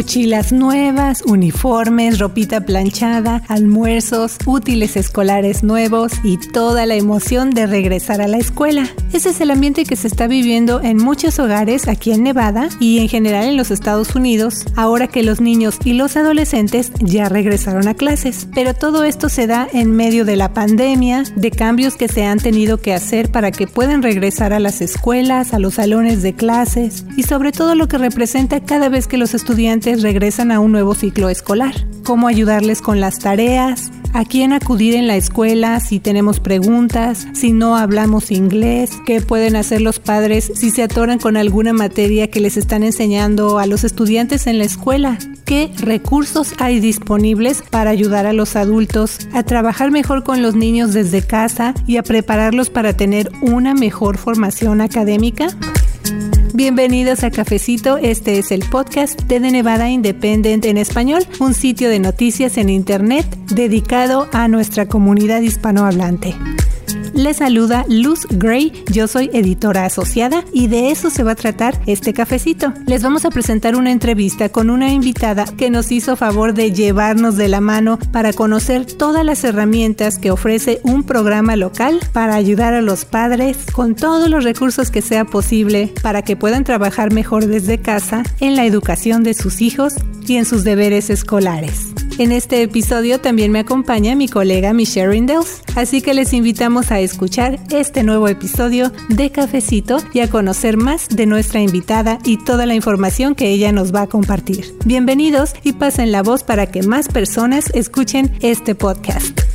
Mochilas nuevas, uniformes, ropita planchada, almuerzos, útiles escolares nuevos y toda la emoción de regresar a la escuela. Ese es el ambiente que se está viviendo en muchos hogares aquí en Nevada y en general en los Estados Unidos, ahora que los niños y los adolescentes ya regresaron a clases. Pero todo esto se da en medio de la pandemia, de cambios que se han tenido que hacer para que puedan regresar a las escuelas, a los salones de clases y sobre todo lo que representa cada vez que los estudiantes regresan a un nuevo ciclo escolar. Cómo ayudarles con las tareas, a quién acudir en la escuela si tenemos preguntas, si no hablamos inglés, qué pueden hacer los padres si se atoran con alguna materia que les están enseñando a los estudiantes en la escuela, qué recursos hay disponibles para ayudar a los adultos a trabajar mejor con los niños desde casa y a prepararlos para tener una mejor formación académica. Bienvenidos a Cafecito, este es el podcast de The Nevada Independent en español, un sitio de noticias en Internet dedicado a nuestra comunidad hispanohablante. Les saluda Luz Gray, yo soy editora asociada y de eso se va a tratar este cafecito. Les vamos a presentar una entrevista con una invitada que nos hizo favor de llevarnos de la mano para conocer todas las herramientas que ofrece un programa local para ayudar a los padres con todos los recursos que sea posible para que puedan trabajar mejor desde casa en la educación de sus hijos y en sus deberes escolares. En este episodio también me acompaña mi colega Michelle Rindels, así que les invitamos a escuchar este nuevo episodio de Cafecito y a conocer más de nuestra invitada y toda la información que ella nos va a compartir. Bienvenidos y pasen la voz para que más personas escuchen este podcast.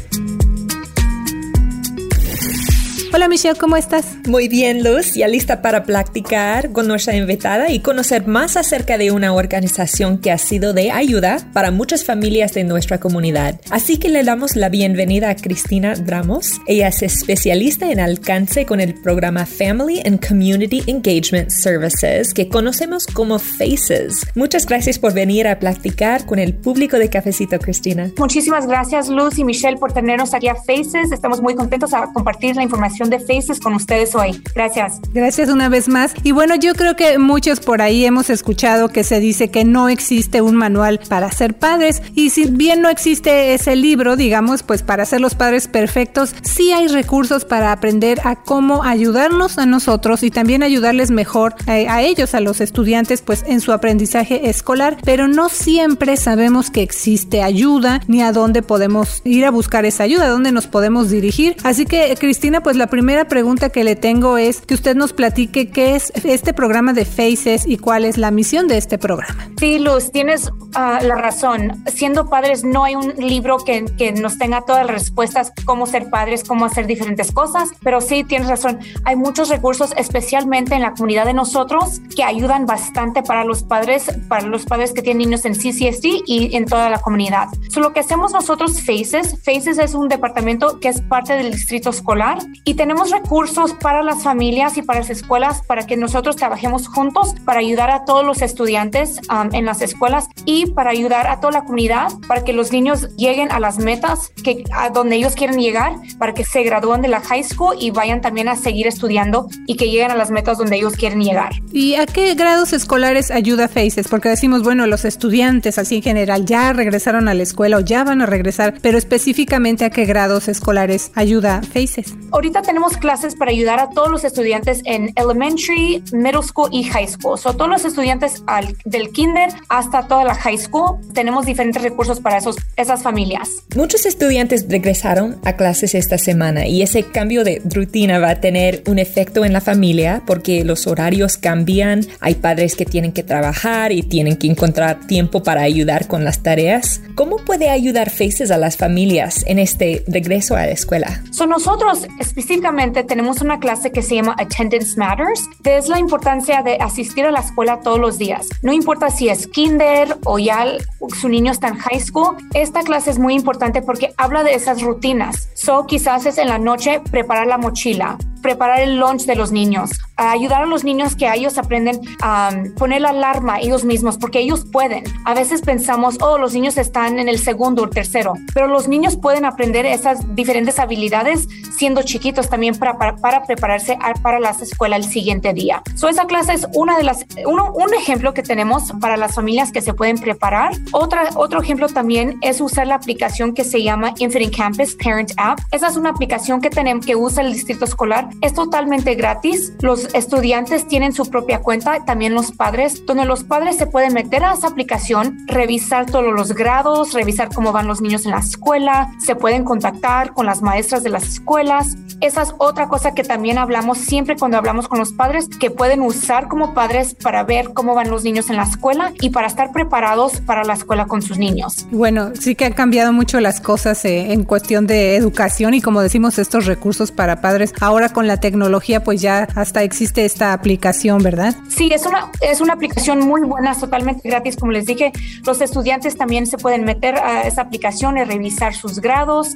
Hola Michelle, ¿cómo estás? Muy bien, Luz, ya lista para practicar con nuestra invitada y conocer más acerca de una organización que ha sido de ayuda para muchas familias de nuestra comunidad. Así que le damos la bienvenida a Cristina Ramos. Ella es especialista en alcance con el programa Family and Community Engagement Services, que conocemos como FACES. Muchas gracias por venir a practicar con el público de Cafecito, Cristina. Muchísimas gracias, Luz y Michelle, por tenernos aquí a FACES. Estamos muy contentos a compartir la información de Faces con ustedes hoy. Gracias. Gracias una vez más. Y bueno, yo creo que muchos por ahí hemos escuchado que se dice que no existe un manual para ser padres. Y si bien no existe ese libro, digamos, pues para ser los padres perfectos, sí hay recursos para aprender a cómo ayudarnos a nosotros y también ayudarles mejor eh, a, ellos, a los estudiantes, pues en su aprendizaje escolar. Pero no siempre sabemos que existe ayuda ni a dónde podemos ir a buscar esa ayuda, a dónde nos podemos dirigir. Así que, Cristina, pues la primera pregunta que le tengo es que usted nos platique qué es este programa de Faces y cuál es la misión de este programa. Sí, Luz, tienes uh, la razón. Siendo padres no hay un libro que, que, nos tenga todas las respuestas cómo ser padres, cómo hacer diferentes cosas, pero sí tienes razón. Hay muchos recursos, especialmente en la comunidad de nosotros, que ayudan bastante para los padres, para los padres que tienen niños en CCSD y en toda la comunidad. So, lo que hacemos nosotros, Faces, Faces es un departamento que es parte del distrito escolar y tenemos recursos para las familias y para las escuelas para que nosotros trabajemos juntos para ayudar a todos los estudiantes um, en las escuelas y para ayudar a toda la comunidad para que los niños lleguen a las metas que a donde ellos quieren llegar para que se gradúen de la high school y vayan también a seguir estudiando y que lleguen a las metas donde ellos quieren llegar. ¿Y a qué grados escolares ayuda FACES? Porque decimos, bueno, los estudiantes así en general ya regresaron a la escuela o ya van a regresar, pero específicamente a qué grados escolares ayuda FACES. Ahorita tenemos tenemos clases para ayudar a todos los estudiantes en elementary, middle school y high school. So, todos los estudiantes al, del kinder hasta toda la high school, tenemos diferentes recursos para esos, esas familias. Muchos estudiantes regresaron a clases esta semana y ese cambio de rutina va a tener un efecto en la familia porque los horarios cambian, hay padres que tienen que trabajar y tienen que encontrar tiempo para ayudar con las tareas. ¿Cómo puede ayudar Faces a las familias en este regreso a la escuela? So, nosotros específicamente tenemos una clase que se llama Attendance Matters, que es la importancia de asistir a la escuela todos los días. No importa si es kinder o ya su niño está en high school, esta clase es muy importante porque habla de esas rutinas. So, quizás es en la noche preparar la mochila, preparar el lunch de los niños, ayudar a los niños que ellos aprenden a poner la alarma ellos mismos, porque ellos pueden. A veces pensamos, oh, los niños están en el segundo o tercero, pero los niños pueden aprender esas diferentes habilidades siendo chiquitos también para, para, prepararse para la escuela el siguiente día. So, esa clase es una de las, uno, un ejemplo que tenemos para las familias que se pueden preparar. Otra, otro ejemplo también es usar la aplicación que se llama Infinite Campus Parent App. Esa es una aplicación que tenemos que usa el distrito escolar. Es totalmente gratis. Los estudiantes tienen su propia cuenta, también los padres, donde los padres se pueden meter a esa aplicación, revisar todos los grados, revisar cómo van los niños en la escuela, se pueden contactar con las maestras de las escuelas. Esa es otra cosa que también hablamos siempre cuando hablamos con los padres, que pueden usar como padres para ver cómo van los niños en la escuela y para estar preparados para la escuela con sus niños. Bueno, sí que han cambiado mucho las cosas eh, en cuestión de educación y como decimos, estos recursos para padres. Ahora con la tecnología, pues ya hasta existe esta aplicación, ¿verdad? Sí, es una, es una aplicación muy buena, totalmente gratis. Como les dije, los estudiantes también se pueden meter a esa aplicación y revisar sus grados,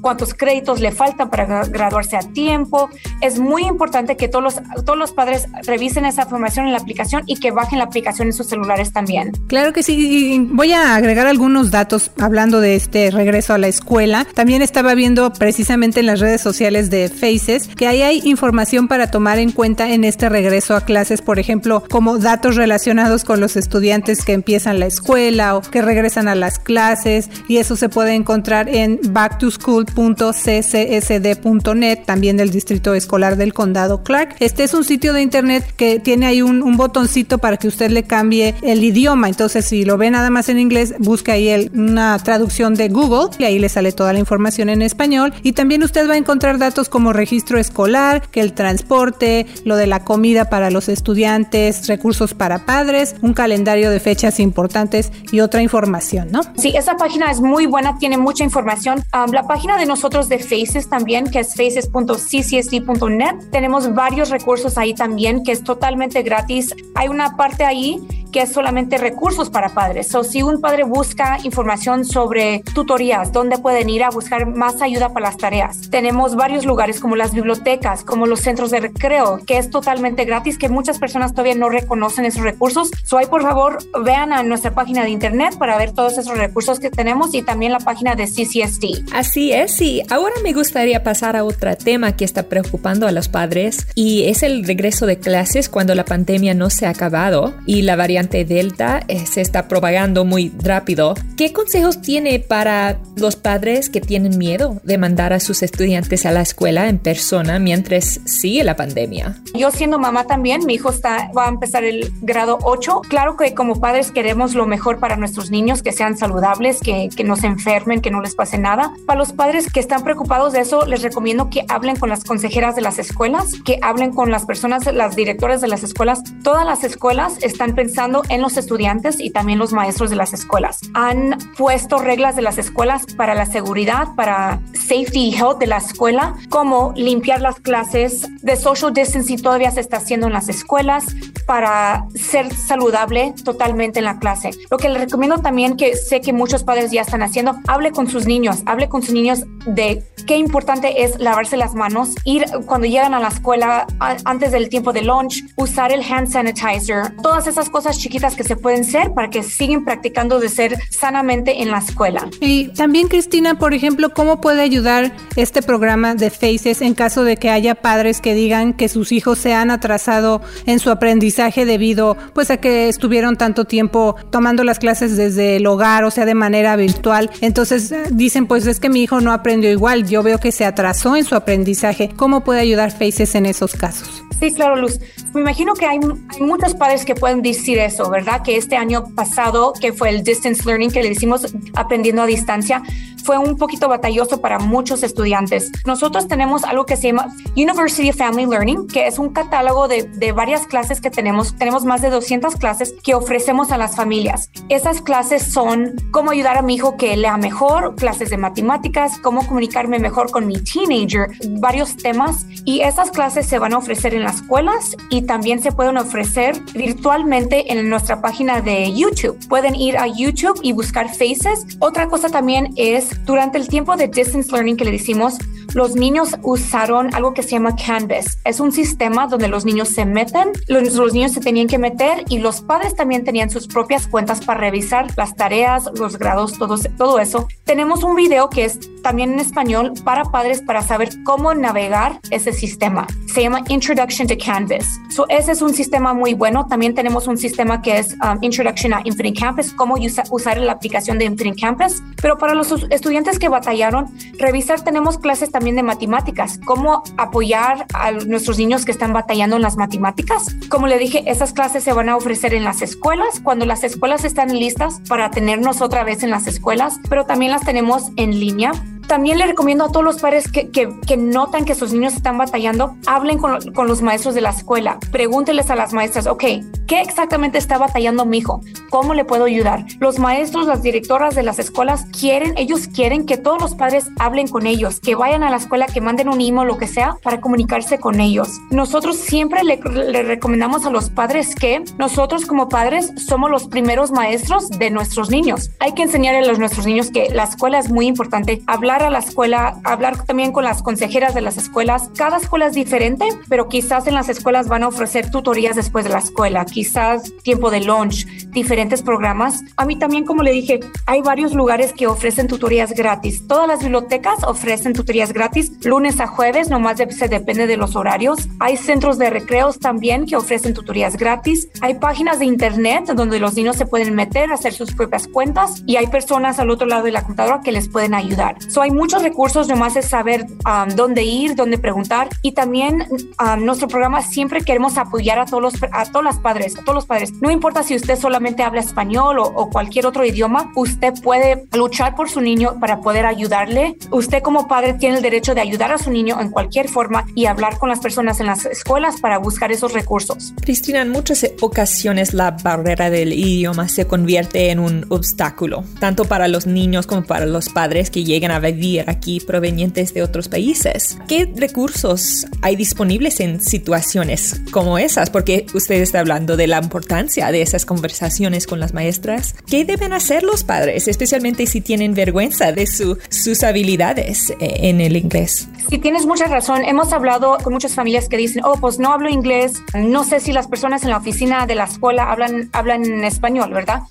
cuántos créditos le faltan para graduarse a tiempo. Es muy importante que todos los, todos los padres revisen esa información en la aplicación y que bajen la aplicación en sus celulares también. Claro que sí. Voy a agregar algunos datos hablando de este regreso a la escuela. También estaba viendo precisamente en las redes sociales de Faces que ahí hay información para tomar en cuenta en este regreso a clases, por ejemplo, como datos relacionados con los estudiantes que empiezan la escuela o que regresan a las clases y eso se puede encontrar en backtoschool.ccsd.net, también del Distrito Escolar del Condado Clark. Este es un sitio de internet que tiene ahí un, un botoncito para que usted le cambie el idioma. Entonces, si lo ve nada más en inglés, busca ahí el, una traducción de Google y ahí le sale toda la información en español. Y también usted va a encontrar datos como registro escolar, que el transporte, lo de la comida para los estudiantes, recursos para padres, un calendario de fechas importantes y otra información, ¿no? Sí, esa página es muy buena, tiene mucha información. Um, la página de nosotros de Faces también, que es faces.ccsd.net, tenemos varios recursos ahí también, que es totalmente gratis. Hay una parte ahí que es solamente recursos para padres. O si un padre busca información sobre tutorías, dónde pueden ir a buscar más ayuda para las tareas. Tenemos varios lugares como las bibliotecas, como los centros de recreo, que es totalmente gratis, que muchas personas todavía no reconocen esos recursos. So ahí por favor vean a nuestra página de internet para ver todos esos recursos que tenemos y también la página de CCSD. Así es, y ahora me gustaría pasar a otro tema que está preocupando a los padres y es el regreso de clases cuando la pandemia no se ha acabado y la variante Delta eh, se está propagando muy rápido. ¿Qué consejos tiene para los padres que tienen miedo de mandar a sus estudiantes a la escuela en persona mientras sigue la pandemia? Yo siendo mamá también, mi hijo está, va a empezar el grado 8. Claro que como padres queremos lo mejor para nuestros niños, que sean saludables, que, que no se enfermen, que no les pase nada. Para los padres que están preocupados de eso, les recomiendo que hablen con las consejeras de las escuelas, que hablen con las personas, las directoras de las escuelas. Todas las escuelas están pensando en los estudiantes y también los maestros de las escuelas. Han puesto reglas de las escuelas para la seguridad, para safety y health de la escuela, como limpiar las clases, de social distancing todavía se está haciendo en las escuelas para ser saludable totalmente en la clase. Lo que le recomiendo también, que sé que muchos padres ya están haciendo, hable con sus niños, hable con sus niños de qué importante es lavarse las manos, ir cuando llegan a la escuela antes del tiempo de lunch, usar el hand sanitizer, todas esas cosas chiquitas que se pueden ser para que sigan practicando de ser sanamente en la escuela. Y también, Cristina, por ejemplo, ¿cómo puede ayudar este programa de Faces en caso de que haya padres que digan que sus hijos se han atrasado en su aprendizaje debido pues a que estuvieron tanto tiempo tomando las clases desde el hogar, o sea, de manera virtual? Entonces eh, dicen, pues es que mi hijo no aprendió igual, yo veo que se atrasó en su aprendizaje. ¿Cómo puede ayudar Faces en esos casos? Sí, claro, Luz. Me imagino que hay, muchos padres que pueden decir eso, ¿verdad? Que este año pasado, que fue el distance learning, que le decimos aprendiendo a distancia, fue un poquito batalloso para muchos estudiantes. Nosotros tenemos algo que se llama University of Family Learning, que es un catálogo de, de varias clases que tenemos. Tenemos más de 200 clases que ofrecemos a las familias. Esas clases son cómo ayudar a mi hijo que lea mejor, clases de matemáticas, cómo comunicarme mejor con mi teenager, varios temas. Y esas clases se van a ofrecer en las escuelas y también se pueden ofrecer virtualmente en nuestra página de YouTube. Pueden ir a YouTube y buscar Faces. Otra cosa también es, durante el tiempo de distance learning que le decimos, los niños usaron algo que se llama Canvas. Es un sistema donde los niños se meten, los, niños se tenían que meter y los padres también tenían sus propias cuentas para revisar las tareas, los grados, todo, eso. Tenemos un video que es también en español para padres para saber cómo navegar ese sistema. Se llama Introduction to Canvas. So, ese es un sistema muy bueno. También tenemos un sistema que es um, Introduction a Infinite Campus, cómo usar la aplicación de Infinite Campus. Pero para los estudiantes que batallaron, revisar tenemos clases también de matemáticas, cómo apoyar a nuestros niños que están batallando en las matemáticas. Como le dije, esas clases se van a ofrecer en las escuelas. Cuando las escuelas están listas para tenernos otra vez en las escuelas, pero también las tenemos en línea también le recomiendo a todos los padres que, que, notan que sus niños están batallando, hablen con, con, los maestros de la escuela, pregúnteles a las maestras, ok, ¿qué exactamente está batallando mi hijo? ¿Cómo le puedo ayudar? Los maestros, las directoras de las escuelas quieren, ellos quieren que todos los padres hablen con ellos, que vayan a la escuela, que manden un email, lo que sea, para comunicarse con ellos. Nosotros siempre le, le recomendamos a los padres que nosotros como padres somos los primeros maestros de nuestros niños. Hay que enseñarle a los, nuestros niños que la escuela es muy importante, hablar a la escuela, hablar también con las consejeras de las escuelas. Cada escuela es diferente, pero quizás en las escuelas van a ofrecer tutorías después de la escuela, quizás tiempo de lunch, diferentes programas. A mí también, como le dije, hay varios lugares que ofrecen tutorías gratis. Todas las bibliotecas ofrecen tutorías gratis, lunes a jueves, nomás se depende de los horarios. Hay centros de recreos también que ofrecen tutorías gratis. Hay páginas de internet donde los niños se pueden meter, hacer sus propias cuentas y hay personas al otro lado de la computadora que les pueden ayudar. So, hay muchos recursos, nomás es saber um, dónde ir, dónde preguntar. Y también um, nuestro programa siempre queremos apoyar a todos los a todos los padres, a todos los padres. No importa si usted solamente habla español o, o cualquier otro idioma, usted puede luchar por su niño para poder ayudarle. Usted como padre tiene el derecho de ayudar a su niño en cualquier forma y hablar con las personas en las escuelas para buscar esos recursos. Cristina, en muchas ocasiones la barrera del idioma se convierte en un obstáculo, tanto para los niños como para los padres que llegan a vivir aquí provenientes de otros países. ¿Qué recursos hay disponibles en situaciones como esas? Porque usted está hablando de la importancia de esas conversaciones con las maestras. ¿Qué deben hacer los padres, especialmente si tienen vergüenza de sus habilidades eh, en el inglés? Sí, tienes mucha razón. Hemos hablado con muchas familias que dicen, oh, pues no hablo inglés, no sé si las personas en la oficina de la escuela hablan, hablan en español, ¿verdad?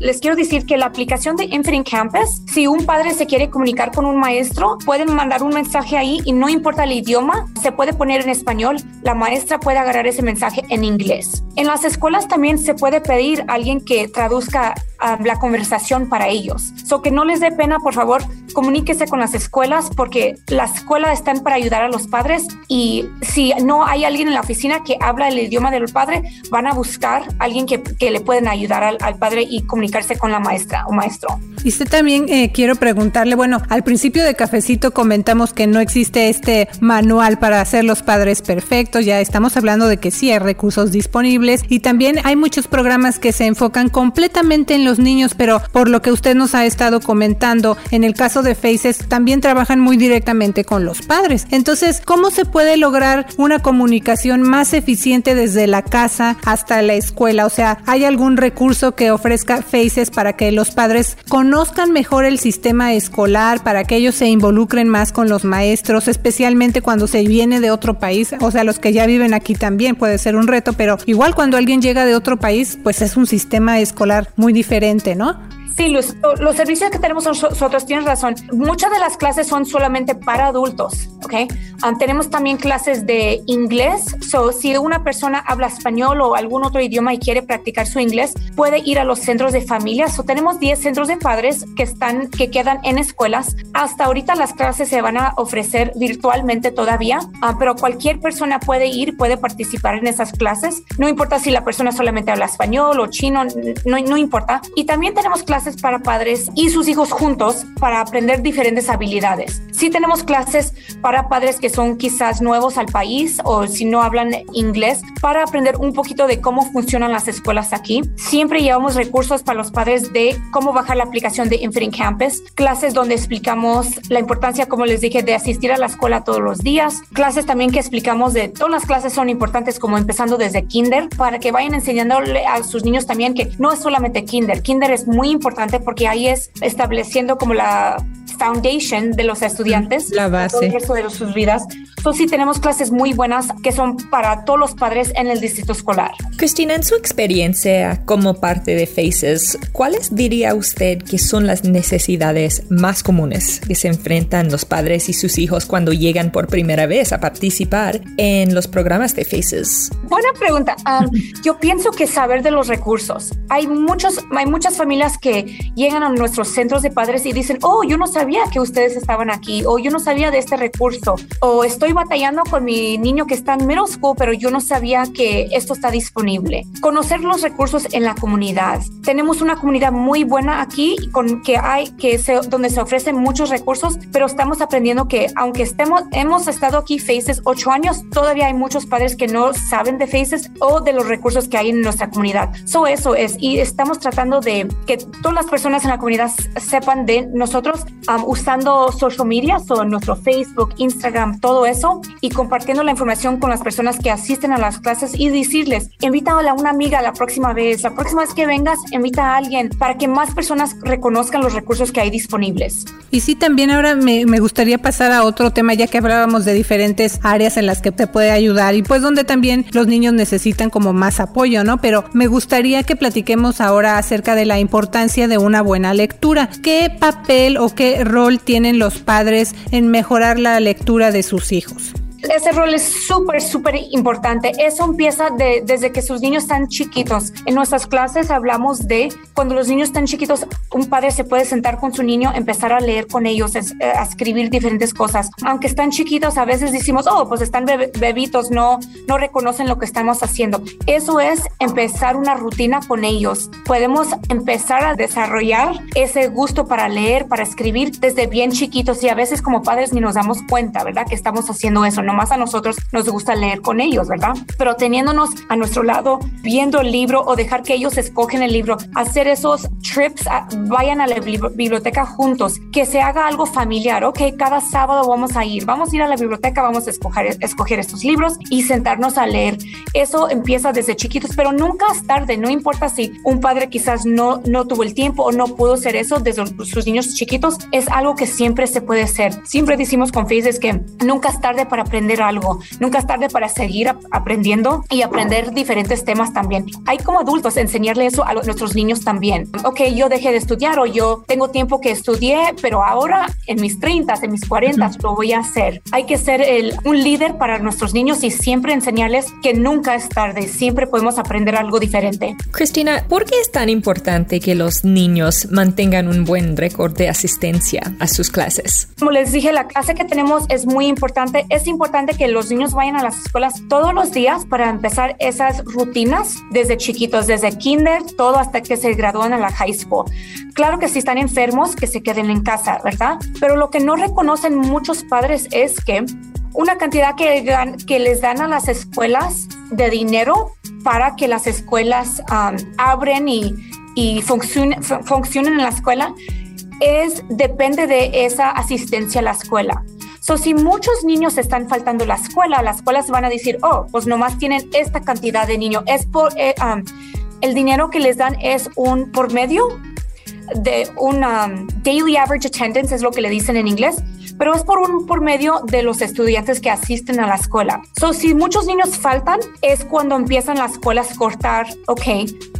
les quiero decir que la aplicación de Infinite Campus, si un padre se quiere comunicar un maestro, pueden mandar un mensaje ahí y no importa el idioma, se puede poner en español, la maestra puede agarrar ese mensaje en inglés. En las escuelas también se puede pedir a alguien que traduzca um, la conversación para ellos. So que no les dé pena, por favor, comuníquese con las escuelas porque la escuela están para ayudar a los padres y si no hay alguien en la oficina que habla el idioma del padre, van a buscar a alguien que, que le pueden ayudar al, al, padre y comunicarse con la maestra o maestro. Y usted también eh, quiero preguntarle, bueno, al principio de Cafecito comentamos que no existe este manual para hacer los padres perfectos, ya estamos hablando de que sí hay recursos disponibles y también hay muchos programas que se enfocan completamente en los niños, pero por lo que usted nos ha estado comentando, en el caso de Faces también trabajan muy directamente con los padres. Entonces, ¿cómo se puede lograr una comunicación más eficiente desde la casa hasta la escuela? O sea, ¿hay algún recurso que ofrezca Faces para que los padres conozcan mejor el sistema escolar, para que ellos se involucren más con los maestros, especialmente cuando se viene de otro país? O sea, los que ya viven aquí también puede ser un reto, pero igual cuando alguien llega de otro país, pues es un sistema escolar muy diferente, ¿no? Sí, los, los servicios que tenemos nosotros, tienes razón. Muchas de las clases son solamente para adultos, ¿ok? Um, tenemos también clases de inglés. So, si una persona habla español o algún otro idioma y quiere practicar su inglés, puede ir a los centros de familia. So, tenemos 10 centros de padres que están, que quedan en escuelas. Hasta ahorita las clases se van a ofrecer virtualmente todavía, uh, pero cualquier persona puede ir, puede participar en esas clases. No importa si la persona solamente habla español o chino, no, no importa. Y también tenemos clases para padres y sus hijos juntos para aprender diferentes habilidades. Sí tenemos clases para padres que son quizás nuevos al país o si no hablan inglés para aprender un poquito de cómo funcionan las escuelas aquí. Siempre llevamos recursos para los padres de cómo bajar la aplicación de Infinite Campus, clases donde explicamos la importancia, como les dije, de asistir a la escuela todos los días, clases también que explicamos de todas las clases son importantes como empezando desde kinder para que vayan enseñándole a sus niños también que no es solamente kinder, kinder es muy importante porque ahí es estableciendo como la foundation de los estudiantes. La base. el resto de sus vidas. Entonces sí tenemos clases muy buenas que son para todos los padres en el distrito escolar. Cristina, en su experiencia como parte de FACES, ¿cuáles diría usted que son las necesidades más comunes que se enfrentan los padres y sus hijos cuando llegan por primera vez a participar en los programas de FACES? Buena pregunta. Um, yo pienso que saber de los recursos. Hay, muchos, hay muchas familias que llegan a nuestros centros de padres y dicen, oh, yo no sabía que ustedes estaban aquí, o yo no sabía de este recurso, o estoy batallando con mi niño que está en middle school, pero yo no sabía que esto está disponible. Conocer los recursos en la comunidad. Tenemos una comunidad muy buena aquí con que hay que se, donde se ofrecen muchos recursos, pero estamos aprendiendo que aunque estemos hemos estado aquí Faces ocho años, todavía hay muchos padres que no saben de Faces o de los recursos que hay en nuestra comunidad. So eso es y estamos tratando de que todas las personas en la comunidad sepan de nosotros usando social media, so nuestro Facebook, Instagram, todo eso y compartiendo la información con las personas que asisten a las clases y decirles, invita a una amiga la próxima vez, la próxima vez que vengas, invita a alguien para que más personas reconozcan los recursos que hay disponibles. Y sí, también ahora me, me gustaría pasar a otro tema, ya que hablábamos de diferentes áreas en las que te puede ayudar y pues donde también los niños necesitan como más apoyo, ¿no? Pero me gustaría que platiquemos ahora acerca de la importancia de una buena lectura. ¿Qué papel o qué rol tienen los padres en mejorar la lectura de sus hijos? Ese rol es súper, súper importante. Eso empieza de, desde que sus niños están chiquitos. En nuestras clases hablamos de cuando los niños están chiquitos, un padre se puede sentar con su niño, empezar a leer con ellos, eh, a escribir diferentes cosas. Aunque están chiquitos, a veces decimos, oh, pues están bebitos, no, no reconocen lo que estamos haciendo. Eso es empezar una rutina con ellos. Podemos empezar a desarrollar ese gusto para leer, para escribir desde bien chiquitos y a veces como padres ni nos damos cuenta, ¿verdad? Que estamos haciendo eso. No más a nosotros nos gusta leer con ellos, ¿verdad? Pero teniéndonos a nuestro lado, viendo el libro o dejar que ellos escogen el libro, hacer esos trips, vayan a la biblioteca juntos, que se haga algo familiar, ok, cada sábado vamos a ir, vamos a ir a la biblioteca, vamos a escoger, escoger estos libros y sentarnos a leer. Eso empieza desde chiquitos, pero nunca es tarde, no importa si un padre quizás no, no tuvo el tiempo o no pudo hacer eso desde sus niños chiquitos, es algo que siempre se puede hacer. Siempre decimos con Faces que nunca es tarde para aprender algo. Nunca es tarde para seguir aprendiendo y aprender diferentes temas también. Hay como adultos enseñarle eso a nuestros niños también. Ok, yo dejé de estudiar o yo tengo tiempo que estudié, pero ahora en mis 30, en mis 40 lo voy a hacer. Hay que ser el, un líder para nuestros niños y siempre enseñarles que nunca es tarde, siempre podemos aprender algo diferente. Cristina, ¿por qué es tan importante que los niños mantengan un buen récord de asistencia a sus clases? Como les dije, la clase que tenemos es muy importante. Es importante que los niños vayan a las escuelas todos los días para empezar esas rutinas desde chiquitos, desde kinder, todo hasta que se gradúan a la high school. Claro que si están enfermos, que se queden en casa, ¿verdad? Pero lo que no reconocen muchos padres es que una cantidad que, que les dan a las escuelas de dinero para que las escuelas um, abren y, y funcionen, funcionen en la escuela es depende de esa asistencia a la escuela. So, si muchos niños están faltando la escuela, las escuelas van a decir, oh, pues nomás tienen esta cantidad de niños. Es por, eh, um, el dinero que les dan es un por medio de un um, daily average attendance, es lo que le dicen en inglés, pero es por un por medio de los estudiantes que asisten a la escuela. So, si muchos niños faltan, es cuando empiezan las escuelas a cortar, ok,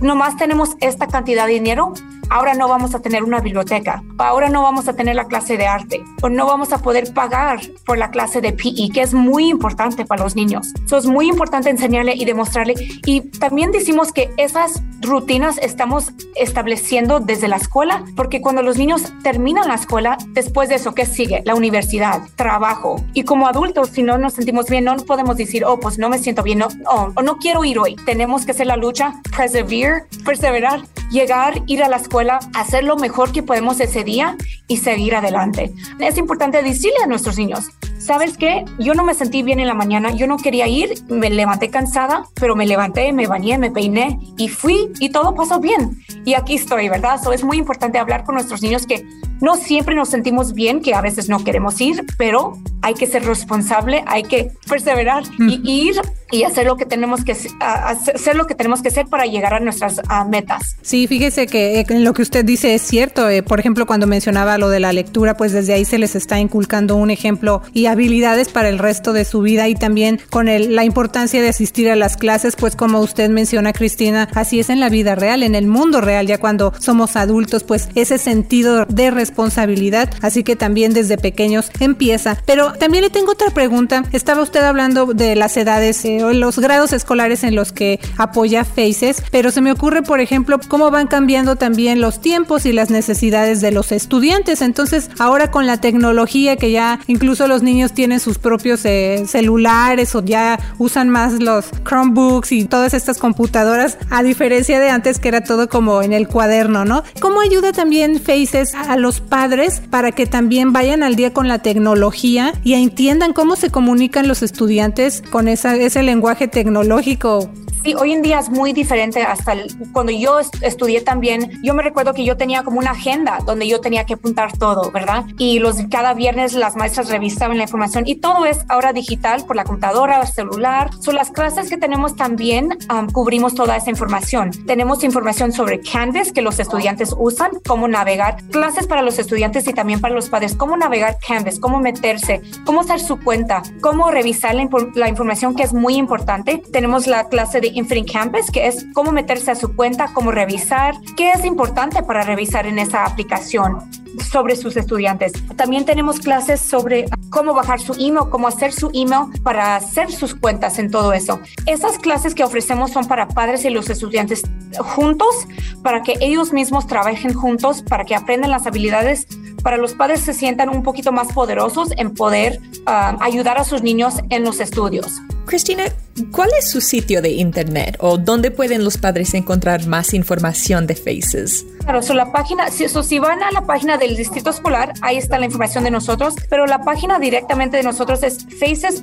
nomás tenemos esta cantidad de dinero, ahora no vamos a tener una biblioteca, ahora no vamos a tener la clase de arte, o no vamos a poder pagar por la clase de PE, que es muy importante para los niños. Eso es muy importante enseñarle y demostrarle. Y también decimos que esas rutinas estamos estableciendo desde la escuela, porque cuando los niños terminan la escuela, después de eso, ¿qué sigue? La universidad, trabajo. Y como adultos, si no nos sentimos bien, no podemos decir, oh, pues no me siento bien, no, o no quiero ir hoy. Tenemos que hacer la lucha, persevere, perseverar, llegar, ir a la escuela hacer lo mejor que podemos ese día y seguir adelante. Es importante decirle a nuestros niños, ¿sabes qué? Yo no me sentí bien en la mañana, yo no quería ir, me levanté cansada, pero me levanté, me bañé, me peiné y fui y todo pasó bien. Y aquí estoy, ¿verdad? So es muy importante hablar con nuestros niños que No siempre nos sentimos bien, que a veces no queremos ir, pero hay que ser responsable, hay que perseverar y ir y hacer lo que tenemos que hacer lo que tenemos que hacer para llegar a nuestras metas. Sí, fíjese que eh, lo que usted dice es cierto. Eh, por ejemplo, cuando mencionaba lo de la lectura, pues desde ahí se les está inculcando un ejemplo y habilidades para el resto de su vida y también con el, la importancia de asistir a las clases, pues como usted menciona, Cristina, así es en la vida real, en el mundo real, ya cuando somos adultos, pues ese sentido de responsabilidad, así que también desde pequeños empieza. Pero también le tengo otra pregunta. Estaba usted hablando de las edades. Eh, los grados escolares en los que apoya Faces, pero se me ocurre, por ejemplo, cómo van cambiando también los tiempos y las necesidades de los estudiantes. Entonces, ahora con la tecnología que ya incluso los niños tienen sus propios eh, celulares o ya usan más los Chromebooks y todas estas computadoras, a diferencia de antes que era todo como en el cuaderno, ¿no? ¿Cómo ayuda también Faces a los padres para que también vayan al día con la tecnología y entiendan cómo se comunican los estudiantes con esa, ese lenguaje tecnológico Sí, hoy en día es muy diferente. Hasta cuando yo estudié también, yo me recuerdo que yo tenía como una agenda donde yo tenía que apuntar todo, ¿verdad? Y los cada viernes las maestras revisaban la información y todo es ahora digital por la computadora, el celular. Son las clases que tenemos también cubrimos toda esa información. Tenemos información sobre Canvas que los estudiantes usan, cómo navegar, clases para los estudiantes y también para los padres, cómo navegar Canvas, cómo meterse, cómo hacer su cuenta, cómo revisar la, información que es muy importante. Tenemos la clase de Infinite Campus, que es cómo meterse a su cuenta, cómo revisar, qué es importante para revisar en esa aplicación sobre sus estudiantes. También tenemos clases sobre cómo bajar su email, cómo hacer su email para hacer sus cuentas en todo eso. Esas clases que ofrecemos son para padres y los estudiantes juntos, para que ellos mismos trabajen juntos, para que aprendan las habilidades, para los padres se sientan un poquito más poderosos en poder ah, ayudar a sus niños en los estudios. Cristina, ¿cuál es su sitio de internet o dónde pueden los padres encontrar más información de Faces? Claro, so la página, si, si van a la página del Distrito Escolar, ahí está la información de nosotros, pero la página directamente de nosotros es faces.ccsd.net.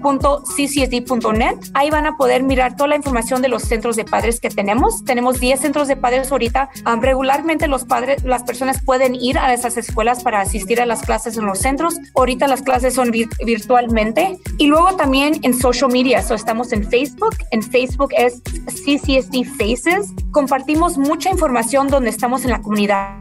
Ahí van a poder mirar toda la información de los centros de padres que tenemos. Tenemos 10 centros de padres ahorita. regularmente los padres, las personas pueden ir a esas escuelas para asistir a las clases en los centros. Ahorita las clases son virtualmente. Y luego también en social media. So estamos en Facebook. En Facebook es CCSD Faces. Compartimos mucha información donde estamos en la comunidad comunidad.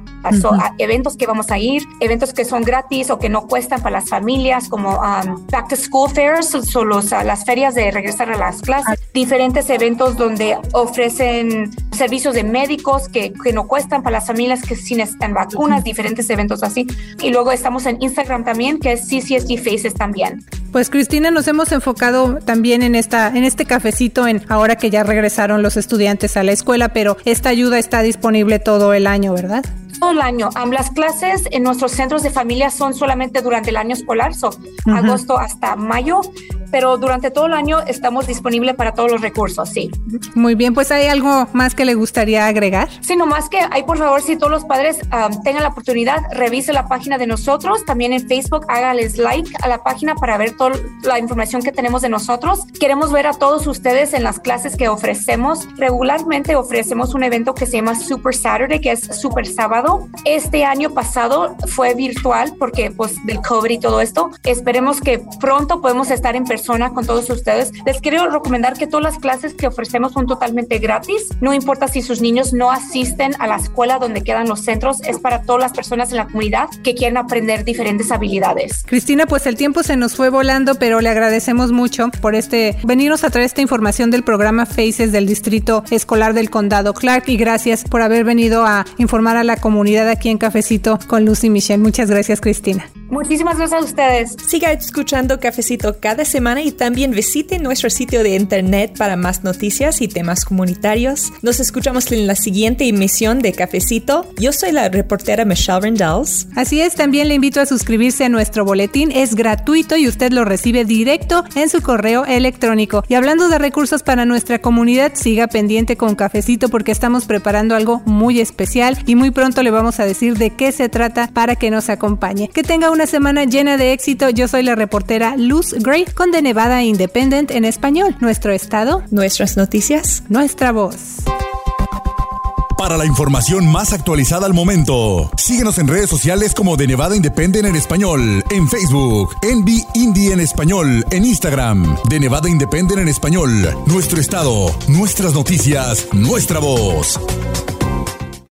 eventos que vamos a ir, eventos que son gratis o que no cuestan para las familias, como um, back to school fairs, son los, las ferias de regresar a las clases, diferentes eventos donde ofrecen servicios de médicos que, que no cuestan para las familias que sí necesitan vacunas, diferentes eventos así. Y luego estamos en Instagram también, que es CCSG Faces también. Pues Cristina, nos hemos enfocado también en esta, en este cafecito, en ahora que ya regresaron los estudiantes a la escuela, pero esta ayuda está disponible todo el año, ¿verdad? Todo el año. Las clases en nuestros centros de familia son solamente durante el año escolar, son agosto hasta mayo pero durante todo el año estamos disponibles para todos los recursos, sí. Muy bien, pues hay algo más que le gustaría agregar. Sí, nomás que hay, por favor, si todos los padres tengan la oportunidad, revise la página de nosotros, también en Facebook, hágales like a la página para ver toda la información que tenemos de nosotros. Queremos ver a todos ustedes en las clases que ofrecemos. Regularmente ofrecemos un evento que se llama Super Saturday, que es Super Sábado. Este año pasado fue virtual porque pues del COVID y todo esto. Esperemos que pronto podemos estar en persona con todos ustedes. Les quiero recomendar que todas las clases que ofrecemos son totalmente gratis. No importa si sus niños no asisten a la escuela donde quedan los centros, es para todas las personas en la comunidad que quieren aprender diferentes habilidades. Cristina, pues el tiempo se nos fue volando, pero le agradecemos mucho por este venirnos a traer esta información del programa Faces del Distrito Escolar del Condado Clark y gracias por haber venido a informar a la comunidad aquí en Cafecito con Lucy Michelle. Muchas gracias, Cristina. Muchísimas gracias a ustedes. Siga escuchando Cafecito cada semana y también visite nuestro sitio de internet para más noticias y temas comunitarios. Nos escuchamos en la siguiente emisión de Cafecito. Yo soy la reportera Michelle Rendells. Así es, también le invito a suscribirse a nuestro boletín. Es gratuito y usted lo recibe directo en su correo electrónico. Y hablando de recursos para nuestra comunidad, siga pendiente con Cafecito porque estamos preparando algo muy especial y muy pronto le vamos a decir de qué se trata para que nos acompañe. Que tenga una semana llena de éxito. Yo soy la reportera Luz Gray The Nevada Independent en español. Nuestro estado, nuestras noticias, nuestra voz. para la información más actualizada al momento. Síguenos en redes sociales como de Nevada Independent en español, en Facebook, Envy Indie en español, en Instagram, de Nevada Independent en español, nuestro estado, nuestras noticias, nuestra voz.